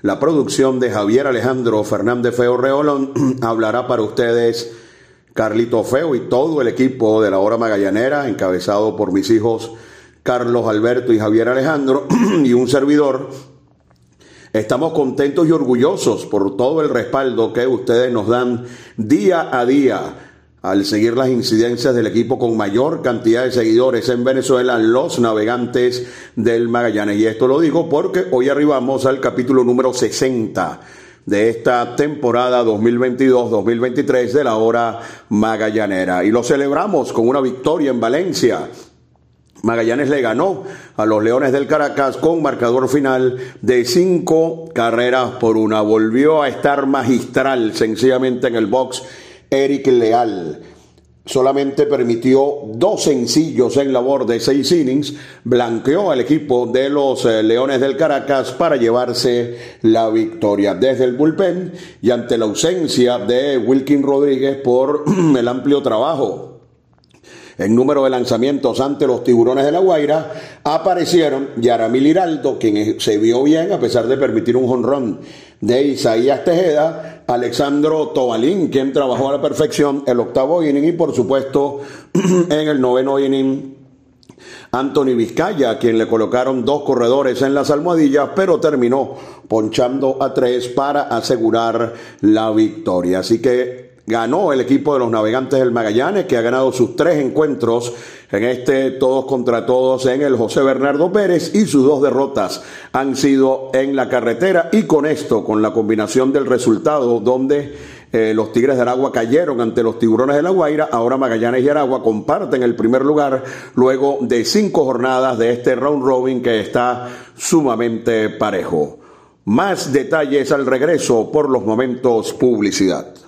la producción de Javier Alejandro Fernández Feo Reolón hablará para ustedes Carlito Feo y todo el equipo de la hora magallanera, encabezado por mis hijos Carlos Alberto y Javier Alejandro y un servidor. Estamos contentos y orgullosos por todo el respaldo que ustedes nos dan día a día al seguir las incidencias del equipo con mayor cantidad de seguidores en Venezuela, los navegantes del Magallanes. Y esto lo digo porque hoy arribamos al capítulo número 60 de esta temporada 2022-2023 de la hora magallanera. Y lo celebramos con una victoria en Valencia. Magallanes le ganó a los Leones del Caracas con marcador final de cinco carreras por una. Volvió a estar magistral sencillamente en el box Eric Leal. Solamente permitió dos sencillos en labor de seis innings, blanqueó al equipo de los eh, Leones del Caracas para llevarse la victoria desde el bullpen y ante la ausencia de Wilkin Rodríguez por el amplio trabajo en número de lanzamientos ante los tiburones de la Guaira, aparecieron Yaramil Hiraldo, quien se vio bien a pesar de permitir un jonrón de Isaías Tejeda, Alexandro Tobalín, quien trabajó a la perfección el octavo inning y por supuesto en el noveno inning Anthony Vizcaya, quien le colocaron dos corredores en las almohadillas, pero terminó ponchando a tres para asegurar la victoria. Así que ganó el equipo de los navegantes del Magallanes, que ha ganado sus tres encuentros en este todos contra todos en el José Bernardo Pérez y sus dos derrotas han sido en la carretera y con esto, con la combinación del resultado donde eh, los Tigres de Aragua cayeron ante los Tiburones de la Guaira, ahora Magallanes y Aragua comparten el primer lugar luego de cinco jornadas de este round robin que está sumamente parejo. Más detalles al regreso por los momentos publicidad.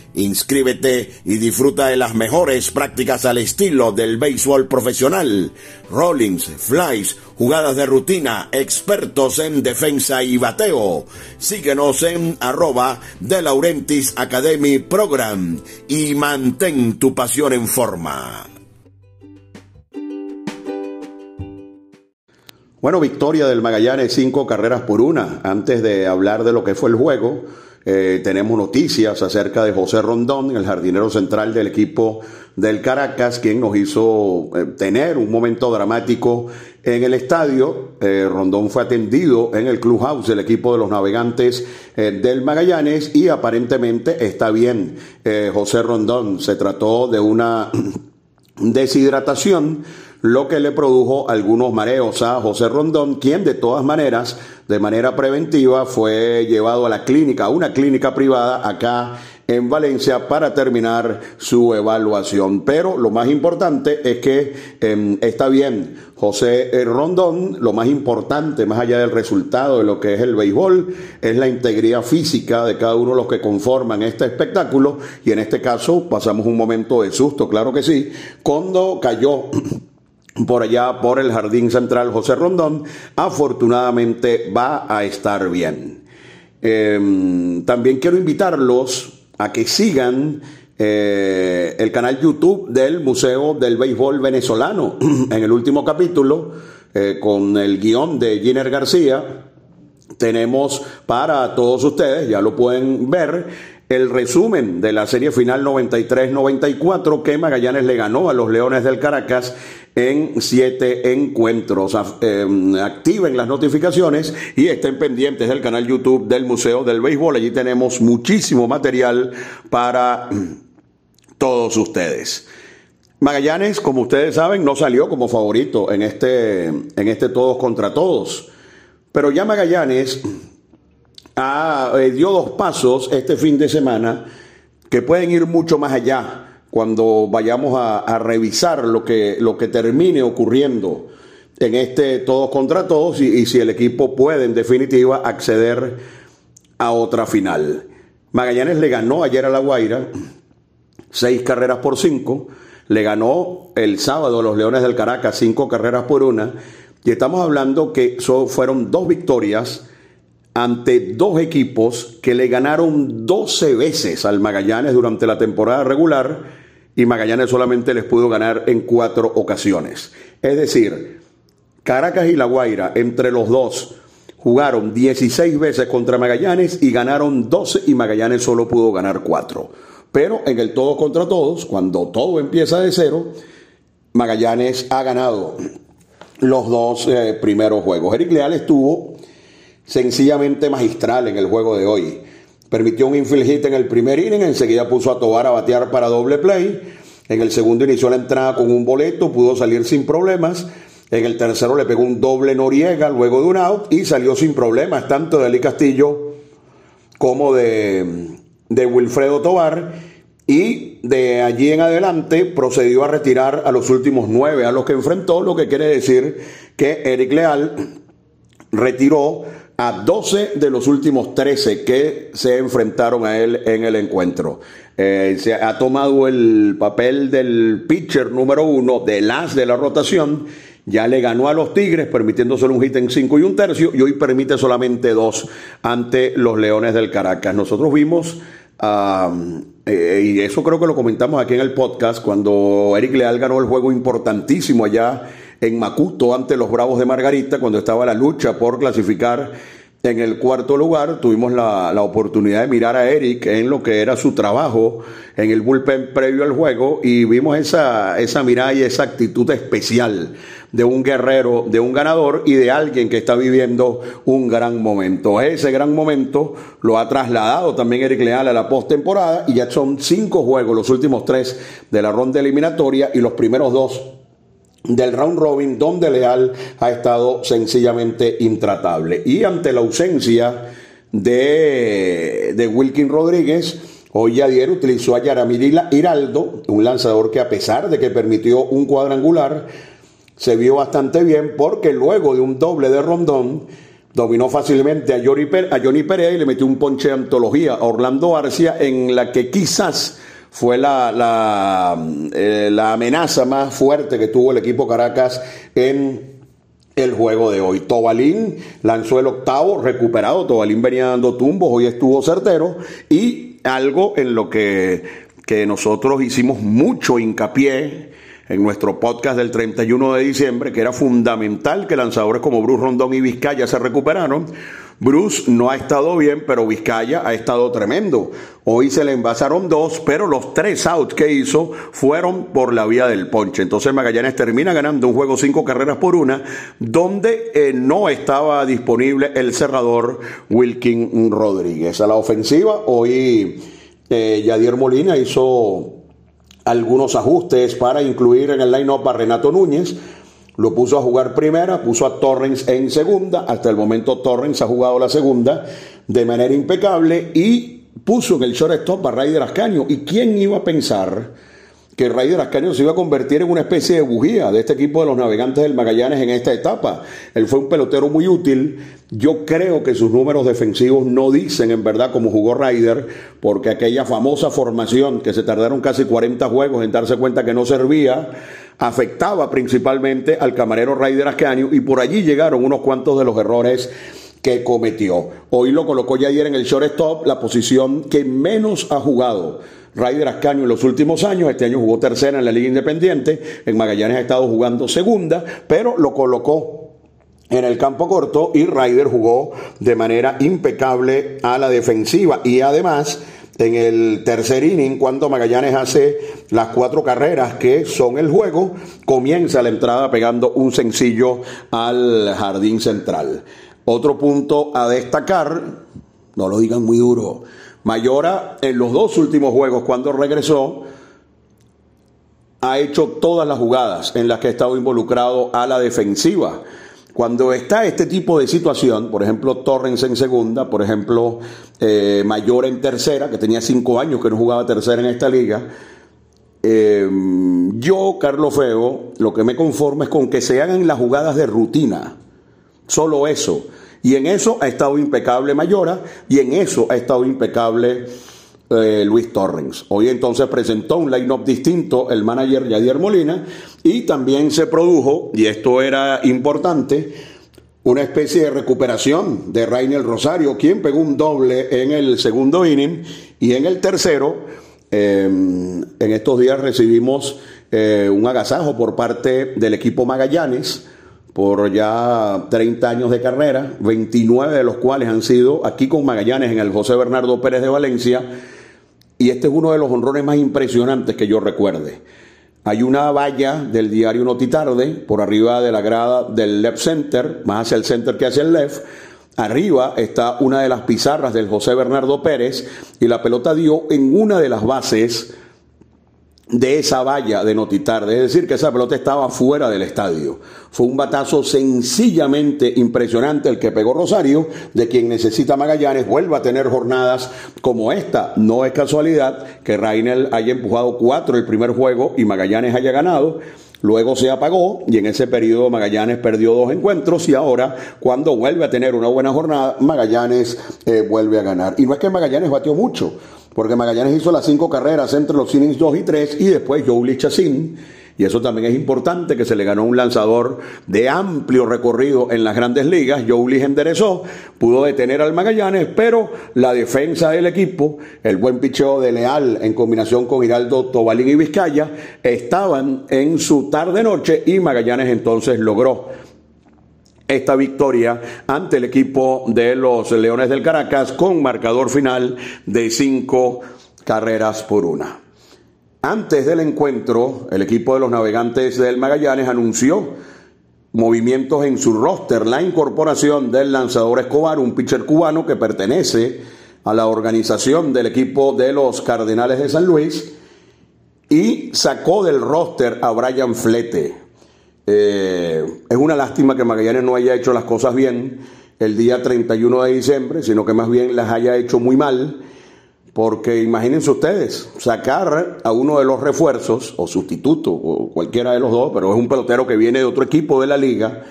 Inscríbete y disfruta de las mejores prácticas al estilo del béisbol profesional. Rollings, flies, jugadas de rutina, expertos en defensa y bateo. Síguenos en arroba de Laurentis Academy Program y mantén tu pasión en forma. Bueno, victoria del Magallanes, cinco carreras por una. Antes de hablar de lo que fue el juego, eh, tenemos noticias acerca de José Rondón, el jardinero central del equipo del Caracas, quien nos hizo eh, tener un momento dramático en el estadio. Eh, Rondón fue atendido en el clubhouse del equipo de los navegantes del Magallanes y aparentemente está bien. José Rondón se trató de una deshidratación, lo que le produjo algunos mareos a José Rondón, quien de todas maneras, de manera preventiva, fue llevado a la clínica, a una clínica privada acá en Valencia para terminar su evaluación. Pero lo más importante es que em, está bien José Rondón, lo más importante, más allá del resultado de lo que es el béisbol, es la integridad física de cada uno de los que conforman este espectáculo y en este caso pasamos un momento de susto, claro que sí, cuando cayó por allá por el Jardín Central José Rondón, afortunadamente va a estar bien. Em, también quiero invitarlos a que sigan eh, el canal YouTube del Museo del Béisbol Venezolano. en el último capítulo, eh, con el guion de Giner García, tenemos para todos ustedes, ya lo pueden ver, el resumen de la serie final 93-94 que Magallanes le ganó a los Leones del Caracas en siete encuentros. Em, activen las notificaciones y estén pendientes del canal YouTube del Museo del Béisbol. Allí tenemos muchísimo material para todos ustedes. Magallanes, como ustedes saben, no salió como favorito en este, en este todos contra todos. Pero ya Magallanes eh, dio dos pasos este fin de semana que pueden ir mucho más allá cuando vayamos a, revisar lo que, lo que termine ocurriendo en este todos contra todos y, si el equipo puede en definitiva acceder a otra final. Magallanes le ganó ayer a La Guaira seis carreras por cinco, le ganó el sábado a los Leones del Caracas cinco carreras por una y estamos hablando que fueron dos victorias ante dos equipos que le ganaron 12 veces al Magallanes durante la temporada regular y Magallanes solamente les pudo ganar en cuatro ocasiones. Es decir, Caracas y La Guaira, entre los dos, jugaron 16 veces contra Magallanes y ganaron 12 y Magallanes solo pudo ganar cuatro. Pero en el todo contra todos, cuando todo empieza de cero, Magallanes ha ganado los dos eh, primeros juegos. Eric Leal estuvo sencillamente magistral en el juego de hoy. Permitió un infield hit en el primer inning, enseguida puso a Tobar a batear para doble play. En el segundo inició la entrada con un boleto, pudo salir sin problemas. En el tercero le pegó un doble Noriega luego de un out y salió sin problemas, tanto de Ali Castillo como de, de Wilfredo Tobar. Y de allí en adelante procedió a retirar a los últimos nueve a los que enfrentó, lo que quiere decir que Eric Leal retiró a 12 de los últimos 13 que se enfrentaron a él en el encuentro. Eh, se ha tomado el papel del pitcher número uno de las de la rotación. Ya le ganó a los Tigres, permitiéndoselo un hit en 5 y un tercio, y hoy permite solamente dos ante los Leones del Caracas. Nosotros vimos, eh, y eso creo que lo comentamos aquí en el podcast, cuando Eric Leal ganó el juego importantísimo allá en Macuto ante los Bravos de Margarita, cuando estaba la lucha por clasificar en el cuarto lugar. Tuvimos la, oportunidad de mirar a Eric en lo que era su trabajo en el bullpen previo al juego y vimos esa, esa mirada y esa actitud especial de un guerrero, de un ganador y de alguien que está viviendo un gran momento. Ese gran momento lo ha trasladado también Eric Leal a la postemporada y ya son cinco juegos, los últimos tres de la ronda eliminatoria y los primeros dos del round robin donde Leal ha estado sencillamente intratable. Y ante la ausencia de, de Wilkin Rodríguez, hoy Yadier utilizó a Yaramir Hiraldo, un lanzador que a pesar de que permitió un cuadrangular, se vio bastante bien porque luego de un doble de rondón, dominó fácilmente a, Johnny Perea y le metió un ponche de antología a Orlando Arcia en la que quizás fue la, la, eh, la amenaza más fuerte que tuvo el equipo Caracas en el juego de hoy. Tobalín lanzó el octavo, recuperado. Tobalín venía dando tumbos, hoy estuvo certero. Y algo en lo que, que nosotros hicimos mucho hincapié en nuestro podcast del 31 de diciembre, que era fundamental que lanzadores como Bruce Rondón y Vizcaya se recuperaron Bruce no ha estado bien, pero Vizcaya ha estado tremendo. Hoy se le envasaron dos, pero los tres outs que hizo fueron por la vía del ponche. Entonces Magallanes termina ganando un juego cinco carreras por una, donde eh, no estaba disponible el cerrador Wilkin Rodríguez. A la ofensiva, hoy eh, Yadier Molina hizo algunos ajustes para incluir en el line-up a Renato Núñez. Lo puso a jugar primera, puso a Torrens en segunda. Hasta el momento Torrens ha jugado la segunda de manera impecable y puso en el shortstop a Raider Ascaño. ¿Y quién iba a pensar que Raider Ascaño se iba a convertir en una especie de bujía de este equipo de los navegantes del Magallanes en esta etapa? Él fue un pelotero muy útil. Yo creo que sus números defensivos no dicen en verdad cómo jugó Raider, porque aquella famosa formación que se tardaron casi 40 juegos en darse cuenta que no servía, afectaba principalmente al camarero Raider Ascaño y por allí llegaron unos cuantos de los errores que cometió. Hoy lo colocó ya ayer en el shortstop, la posición que menos ha jugado. Raider Ascaño en los últimos años, este año jugó tercera en la Liga Independiente, en Magallanes ha estado jugando segunda, pero lo colocó en el campo corto y Ryder jugó de manera impecable a la defensiva y además en el tercer inning, cuando Magallanes hace las cuatro carreras que son el juego, comienza la entrada pegando un sencillo al jardín central. Otro punto a destacar, no lo digan muy duro, Mayora en los dos últimos juegos cuando regresó ha hecho todas las jugadas en las que ha estado involucrado a la defensiva. Cuando está este tipo de situación, por ejemplo, Torrens en segunda, por ejemplo, eh, Mayora en tercera, que tenía cinco años que no jugaba tercera en esta liga, eh, yo, Carlos Feo, lo que me conformo es con que se hagan las jugadas de rutina. Solo eso. Y en eso ha estado impecable Mayora y en eso ha estado impecable eh, Luis Torrens. Hoy entonces presentó un line-up distinto el manager Yadier Molina y también se produjo, y esto era importante, una especie de recuperación de Rainer Rosario, quien pegó un doble en el segundo inning y en el tercero. Em, en estos días recibimos eh, un agasajo por parte del equipo Magallanes por ya 30 años de carrera, 29 de los cuales han sido aquí con Magallanes en el José Bernardo Pérez de Valencia, y este es uno de los honrones más impresionantes que yo recuerde. Hay una valla del diario Notitarde por arriba de la grada del left center, más hacia el center que hacia el left. Arriba está una de las pizarras del José Bernardo Pérez y la pelota dio en una de las bases de esa valla de Notitarde, es decir, que esa pelota estaba fuera del estadio. Fue un batazo sencillamente impresionante el que pegó Rosario, de quien necesita Magallanes, vuelva a tener jornadas como esta. No es casualidad que Rainel haya empujado cuatro el primer juego y Magallanes haya ganado. Luego se apagó y en ese periodo Magallanes perdió dos encuentros y ahora cuando vuelve a tener una buena jornada, Magallanes eh, vuelve a ganar. Y no es que Magallanes batió mucho, porque Magallanes hizo las cinco carreras entre los innings 2 y 3 y después Joe Chacín. Y eso también es importante, que se le ganó un lanzador de amplio recorrido en las grandes ligas. Joe enderezó, pudo detener al Magallanes, pero la defensa del equipo, el buen picheo de Leal en combinación con Hiraldo Tobalín y Vizcaya, estaban en su tarde-noche y Magallanes entonces logró esta victoria ante el equipo de los Leones del Caracas con marcador final de cinco carreras por una. Antes del encuentro, el equipo de los navegantes del Magallanes anunció movimientos en su roster, la incorporación del lanzador Escobar, un pitcher cubano que pertenece a la organización del equipo de los Cardenales de San Luis, y sacó del roster a Brian Flete, eh, es una lástima que Magallanes no haya hecho las cosas bien el día 31 de diciembre, sino que más bien las haya hecho muy mal, porque imagínense ustedes, sacar a uno de los refuerzos, o sustituto, o cualquiera de los dos, pero es un pelotero que viene de otro equipo de la liga,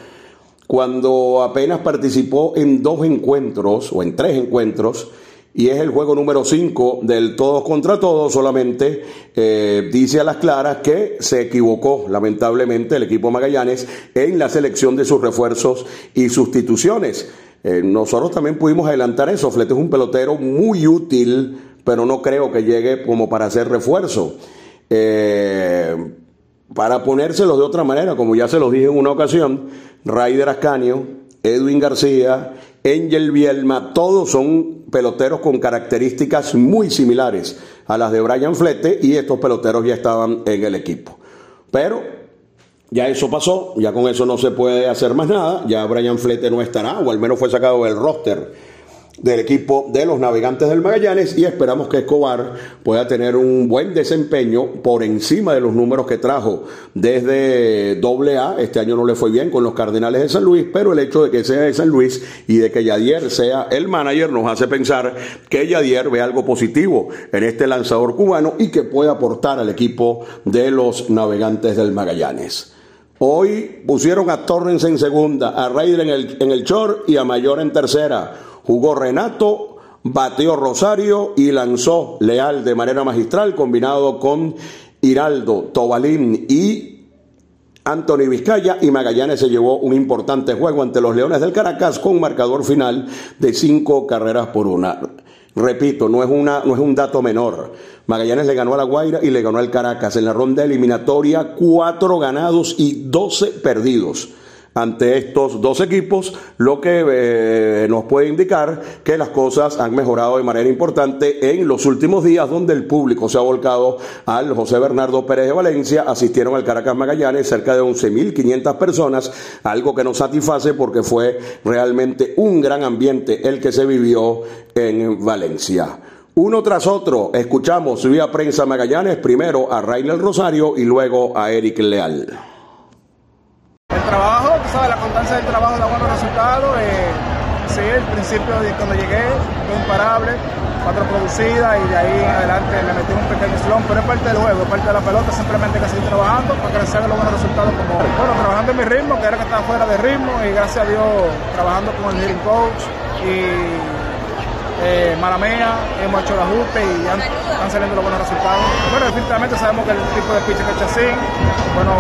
cuando apenas participó en dos encuentros, o en tres encuentros, y es el juego número 5 del todos contra todos, solamente eh, dice a las claras que se equivocó lamentablemente el equipo Magallanes en la selección de sus refuerzos y sustituciones. Eh, nosotros también pudimos adelantar eso, Flete es un pelotero muy útil, pero no creo que llegue como para hacer refuerzo. Eh, para ponérselos de otra manera, como ya se los dije en una ocasión, Raider Ascanio, Edwin García, Angel Bielma, todos son peloteros con características muy similares a las de Brian Flete y estos peloteros ya estaban en el equipo. Pero ya eso pasó, ya con eso no se puede hacer más nada, ya Brian Flete no estará, o al menos fue sacado del roster del equipo de los navegantes del Magallanes y esperamos que Escobar pueda tener un buen desempeño por encima de los números que trajo desde AA. Este año no le fue bien con los Cardenales de San Luis, pero el hecho de que sea de San Luis y de que Yadier sea el manager nos hace pensar que Yadier ve algo positivo en este lanzador cubano y que puede aportar al equipo de los navegantes del Magallanes. Hoy pusieron a Torrens en segunda, a Raider en el, en el short y a Mayor en tercera. Jugó Renato, bateó Rosario y lanzó Leal de manera magistral, combinado con Hiraldo, Tobalín y Anthony Vizcaya y Magallanes se llevó un importante juego ante los Leones del Caracas con un marcador final de cinco carreras por una. Repito, no es, una, no es un dato menor. Magallanes le ganó a La Guaira y le ganó al Caracas en la ronda eliminatoria, cuatro ganados y doce perdidos ante estos dos equipos, lo que eh, nos puede indicar que las cosas han mejorado de manera importante en los últimos días, donde el público se ha volcado al José Bernardo Pérez de Valencia, asistieron al Caracas Magallanes cerca de 11.500 personas, algo que nos satisface porque fue realmente un gran ambiente el que se vivió en Valencia. Uno tras otro, escuchamos vía prensa Magallanes, primero a Rainer Rosario y luego a Eric Leal trabajo, tú sabes, la constancia del trabajo da buenos resultados. Eh, sí, el principio de cuando llegué fue imparable, cuatro producidas y de ahí en adelante me metí un pequeño slump, pero es parte del juego, es parte de la pelota, simplemente hay que seguir trabajando para que hagan los buenos resultados como Bueno, trabajando en mi ritmo, que era que estaba fuera de ritmo y gracias a Dios trabajando con el hitting coach y eh, Malamea, hemos hecho el ajuste y ya están saliendo los buenos resultados. Bueno, definitivamente sabemos que el tipo de pitch que es Chacín, bueno,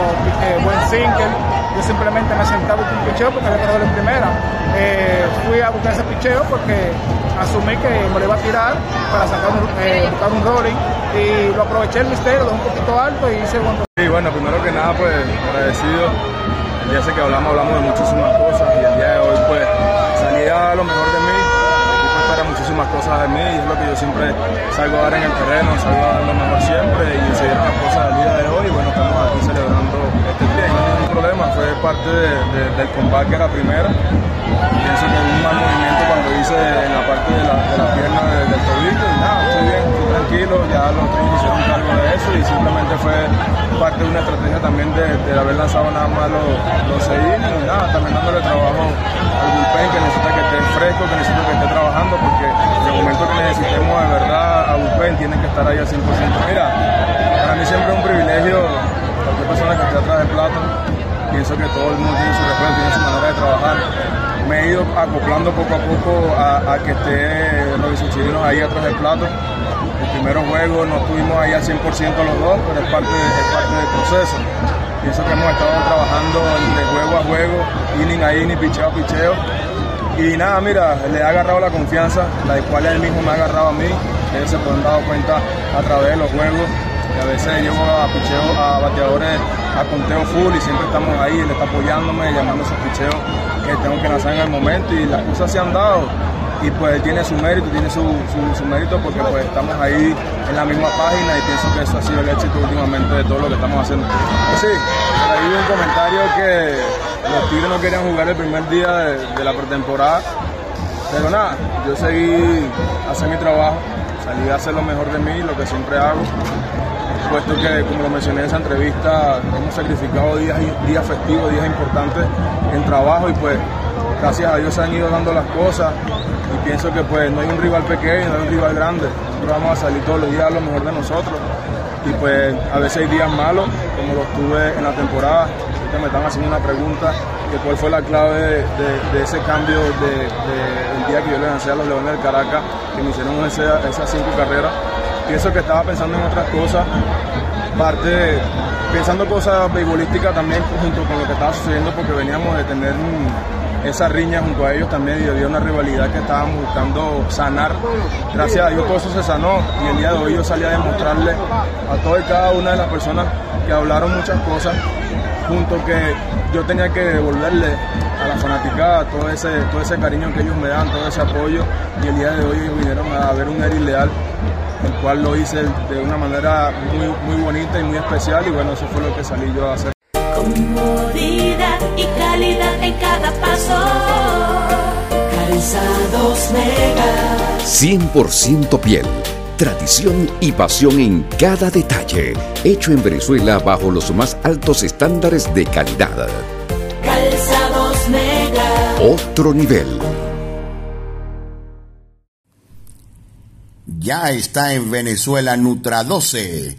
eh, buen single, yo simplemente me sentaba con un picheo porque había que en primera. Eh, fui a buscar ese picheo porque asumí que me lo iba a tirar para sacar un, eh, buscar un rolling y lo aproveché el misterio, lo un poquito alto y hice buen Sí, bueno, primero que nada, pues agradecido. El día ese que hablamos, hablamos de muchísimas cosas y el día de hoy, pues salía lo mejor muchísimas cosas de mí y es lo que yo siempre salgo a dar en el terreno, salgo a lo mejor siempre y se dieron las cosas del día de hoy y bueno, estamos aquí celebrando este día. No hay ningún problema, fue parte del combate a la primera. Pienso que hubo un mal movimiento cuando hice en la parte de la, pierna del tobillo y nada, tranquilo, ya los tres hicieron cargo de eso y simplemente fue parte de una estrategia también de, haber lanzado nada más los, los y nada, también dándole trabajo al bullpen que necesita que esté fresco, que necesita que esté trabajando porque en el momento que necesitemos de verdad a bullpen tienen que estar ahí al 100%. Mira, para mí siempre es un privilegio, cualquier persona que esté atrás del plato, pienso que todo el mundo tiene su respeto, tiene su manera de trabajar. Me he ido acoplando poco a poco a, que esté los chilenos ahí atrás del plato. El primer juego no estuvimos ahí al 100% los dos, pero es parte, es parte del proceso. Pienso que hemos estado trabajando de juego a juego, inning a inning, picheo a picheo. Y nada, mira, le ha agarrado la confianza, la cual él mismo me ha agarrado a mí. Ellos se pueden dar cuenta a través de los juegos. Y a veces llevo a picheo, a bateadores a conteo full y siempre estamos ahí, él está apoyándome, llamando esos picheos que tengo que lanzar en el momento y las cosas se han dado y pues tiene su mérito, tiene su, su, mérito porque pues estamos ahí en la misma página y pienso que eso ha sido el éxito últimamente de todo lo que estamos haciendo. Pues sí, ahí un comentario que los Tigres no querían jugar el primer día de, la pretemporada, pero nada, yo seguí hacer mi trabajo, salí a hacer lo mejor de mí, lo que siempre hago, puesto que, como lo mencioné en esa entrevista, hemos sacrificado días, días festivos, días importantes en trabajo y pues gracias a Dios se han ido dando las cosas y pienso que pues no hay un rival pequeño, no hay un rival grande. Nosotros vamos a salir todos los días a lo mejor de nosotros y pues a veces hay días malos, como los tuve en la temporada. Ahorita me están haciendo una pregunta que cuál fue la clave de, ese cambio del día que yo le lancé a los Leones del Caracas, que me hicieron esas cinco carreras. Pienso que estaba pensando en otras cosas, parte pensando cosas beisbolísticas también junto con lo que estaba sucediendo porque veníamos de tener un, esa riña junto a ellos también y había una rivalidad que estábamos buscando sanar. Gracias a Dios todo eso se sanó y el día de hoy yo salí a demostrarle a toda y cada una de las personas que hablaron muchas cosas, junto que yo tenía que devolverle a la fanaticada todo ese, todo ese cariño que ellos me dan, todo ese apoyo y el día de hoy ellos vinieron a ver un Eric Leal el cual lo hice de una manera muy, muy bonita y muy especial y bueno, eso fue lo que salí yo a hacer. 100% piel. Tradición y pasión en cada detalle. Hecho en Venezuela bajo los más altos estándares de calidad. Calzados Mega. Otro nivel. Ya está en Venezuela Nutra 12,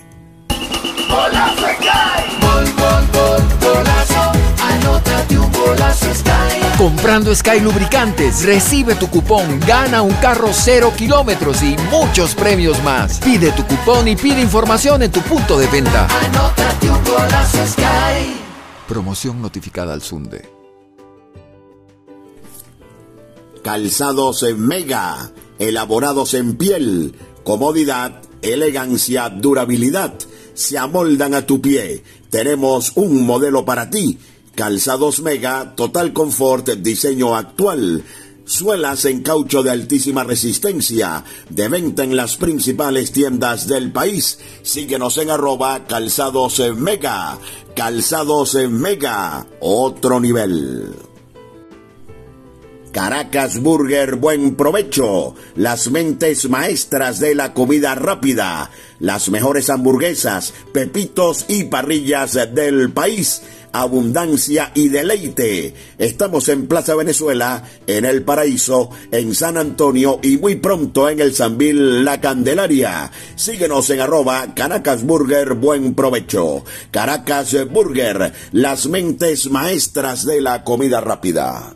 Comprando Sky Lubricantes, recibe tu cupón, gana un carro cero kilómetros y muchos premios más. Pide tu cupón y pide información en tu punto de venta. Anótate un golazo Sky. Promoción notificada al Sunde. Calzados en Mega, elaborados en piel, comodidad, elegancia, durabilidad, se amoldan a tu pie. Tenemos un modelo para ti Calzados Mega, total confort, diseño actual. Suelas en caucho de altísima resistencia, de venta en las principales tiendas del país. Síguenos en arroba calzados mega. Calzados mega, otro nivel. Caracas Burger Buen Provecho, las mentes maestras de la comida rápida, las mejores hamburguesas, pepitos y parrillas del país abundancia y deleite. Estamos en Plaza Venezuela, en El Paraíso, en San Antonio y muy pronto en el Sanvil La Candelaria. Síguenos en arroba Caracas Burger Buen Provecho. Caracas Burger, las mentes maestras de la comida rápida.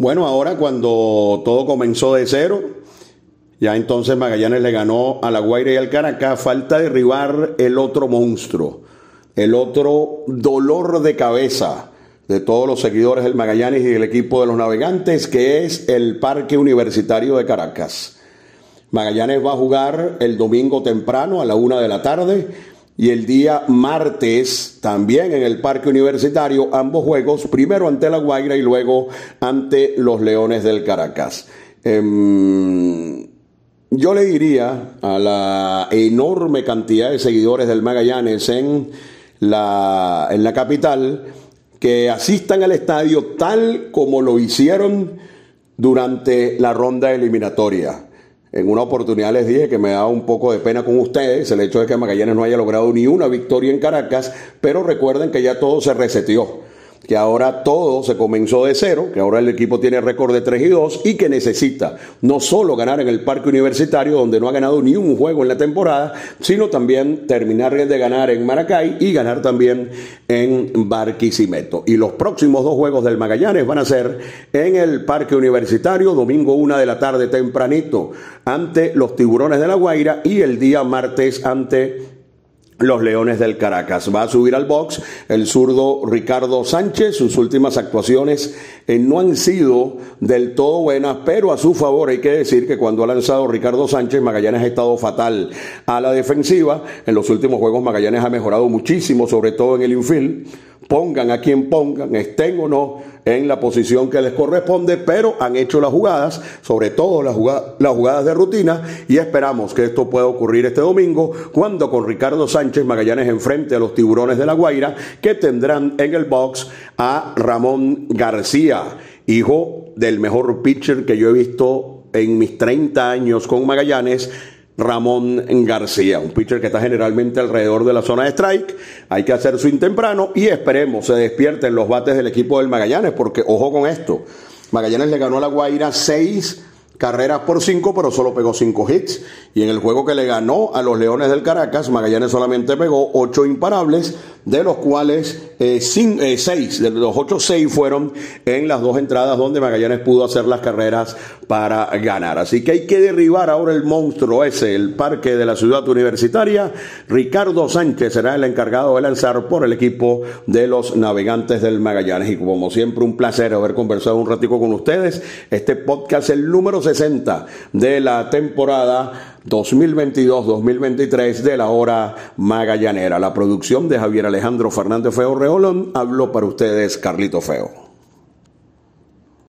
Bueno, ahora cuando todo comenzó de cero, ya entonces Magallanes le ganó a La Guaira y al Caracas, falta derribar el otro monstruo, el otro dolor de cabeza de todos los seguidores del Magallanes y del equipo de los navegantes, que es el Parque Universitario de Caracas. Magallanes va a jugar el domingo temprano a la una de la tarde y el día martes también en el Parque Universitario ambos juegos, primero ante la Guaira y luego ante los Leones del Caracas. Em, yo le diría a la enorme cantidad de seguidores del Magallanes en la, en la capital que asistan al estadio tal como lo hicieron durante la ronda eliminatoria. En una oportunidad les dije que me daba un poco de pena con ustedes el hecho de que Magallanes no haya logrado ni una victoria en Caracas, pero recuerden que ya todo se reseteó que ahora todo se comenzó de cero, que ahora el equipo tiene récord de 3 y 2 y que necesita no solo ganar en el Parque Universitario, donde no ha ganado ni un juego en la temporada, sino también terminar de ganar en Maracay y ganar también en Barquisimeto. Y los próximos dos juegos del Magallanes van a ser en el Parque Universitario, domingo una de la tarde tempranito, ante los Tiburones de la Guaira y el día martes ante los Leones del Caracas. Va a subir al box el zurdo Ricardo Sánchez. Sus últimas actuaciones eh, no han sido del todo buenas, pero a su favor hay que decir que cuando ha lanzado Ricardo Sánchez, Magallanes ha estado fatal a la defensiva. En los últimos juegos Magallanes ha mejorado muchísimo, sobre todo en el infield pongan a quien pongan, estén o no en la posición que les corresponde, pero han hecho las jugadas, sobre todo las, jugadas, de rutina, y esperamos que esto pueda ocurrir este domingo, cuando con Ricardo Sánchez Magallanes enfrente a los tiburones de la Guaira, que tendrán en el box a Ramón García, hijo del mejor pitcher que yo he visto en mis 30 años con Magallanes, Ramón García, un pitcher que está generalmente alrededor de la zona de strike. Hay que hacer swing temprano y esperemos se despierten los bates del equipo del Magallanes, porque ojo con esto. Magallanes le ganó a la Guaira 6 carreras por 5, pero solo pegó 5 hits. Y en el juego que le ganó a los Leones del Caracas, Magallanes solamente pegó 8 imparables de los cuales eh, eh, seis, de los ocho, seis fueron en las dos entradas donde Magallanes pudo hacer las carreras para ganar. Así que hay que derribar ahora el monstruo ese, el parque de la ciudad universitaria. Ricardo Sánchez será el encargado de lanzar por el equipo de los navegantes del Magallanes. Y como siempre, un placer haber conversado un ratico con ustedes. Este podcast el número 60 de la temporada 2022-2023 de la hora magallanera. La producción de Javier Alejandro Fernández Feo Reolón habló para ustedes Carlito Feo.